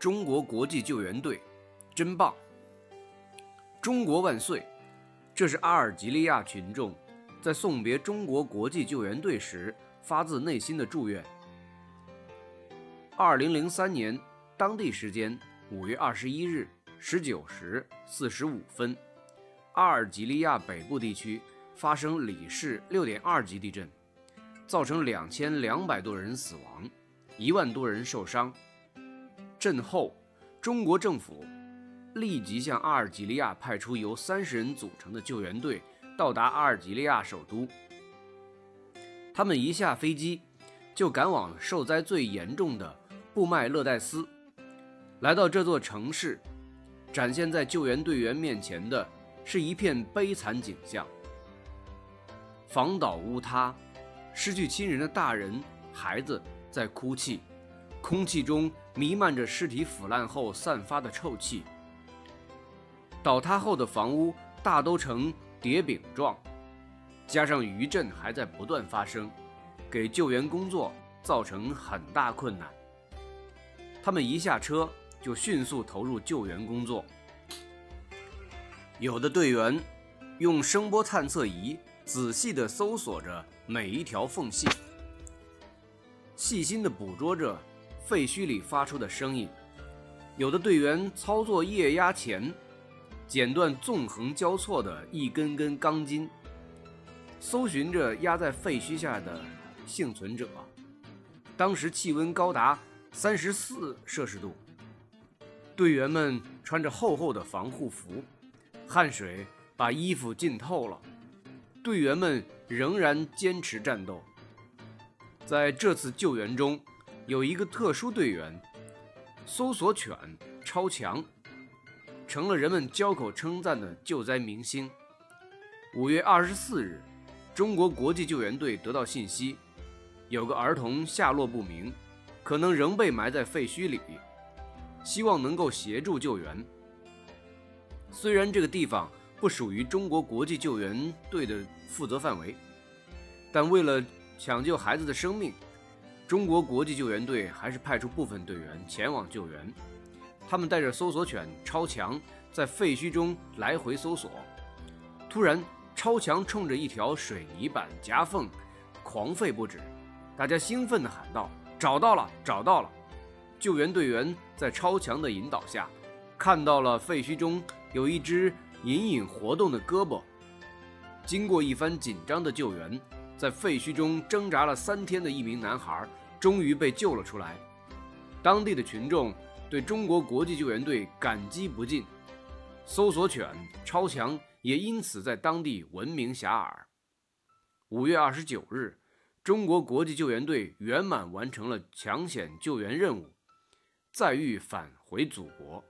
中国国际救援队，真棒！中国万岁！这是阿尔及利亚群众在送别中国国际救援队时发自内心的祝愿。二零零三年当地时间五月二十一日十九时四十五分，阿尔及利亚北部地区发生里氏六点二级地震，造成两千两百多人死亡，一万多人受伤。震后，中国政府立即向阿尔及利亚派出由三十人组成的救援队到达阿尔及利亚首都。他们一下飞机，就赶往受灾最严重的布麦勒代斯。来到这座城市，展现在救援队员面前的是一片悲惨景象：房倒屋塌，失去亲人的大人、孩子在哭泣。空气中弥漫着尸体腐烂后散发的臭气。倒塌后的房屋大都呈叠饼状，加上余震还在不断发生，给救援工作造成很大困难。他们一下车就迅速投入救援工作。有的队员用声波探测仪仔细地搜索着每一条缝隙，细心地捕捉着。废墟里发出的声音，有的队员操作液压钳，剪断纵横交错的一根根钢筋，搜寻着压在废墟下的幸存者。当时气温高达三十四摄氏度，队员们穿着厚厚的防护服，汗水把衣服浸透了，队员们仍然坚持战斗。在这次救援中。有一个特殊队员，搜索犬超强，成了人们交口称赞的救灾明星。五月二十四日，中国国际救援队得到信息，有个儿童下落不明，可能仍被埋在废墟里，希望能够协助救援。虽然这个地方不属于中国国际救援队的负责范围，但为了抢救孩子的生命。中国国际救援队还是派出部分队员前往救援。他们带着搜索犬超强在废墟中来回搜索。突然，超强冲着一条水泥板夹缝狂吠不止。大家兴奋地喊道：“找到了，找到了！”救援队员在超强的引导下，看到了废墟中有一只隐隐活动的胳膊。经过一番紧张的救援，在废墟中挣扎了三天的一名男孩。终于被救了出来，当地的群众对中国国际救援队感激不尽，搜索犬超强也因此在当地闻名遐迩。五月二十九日，中国国际救援队圆满完成了抢险救援任务，载誉返回祖国。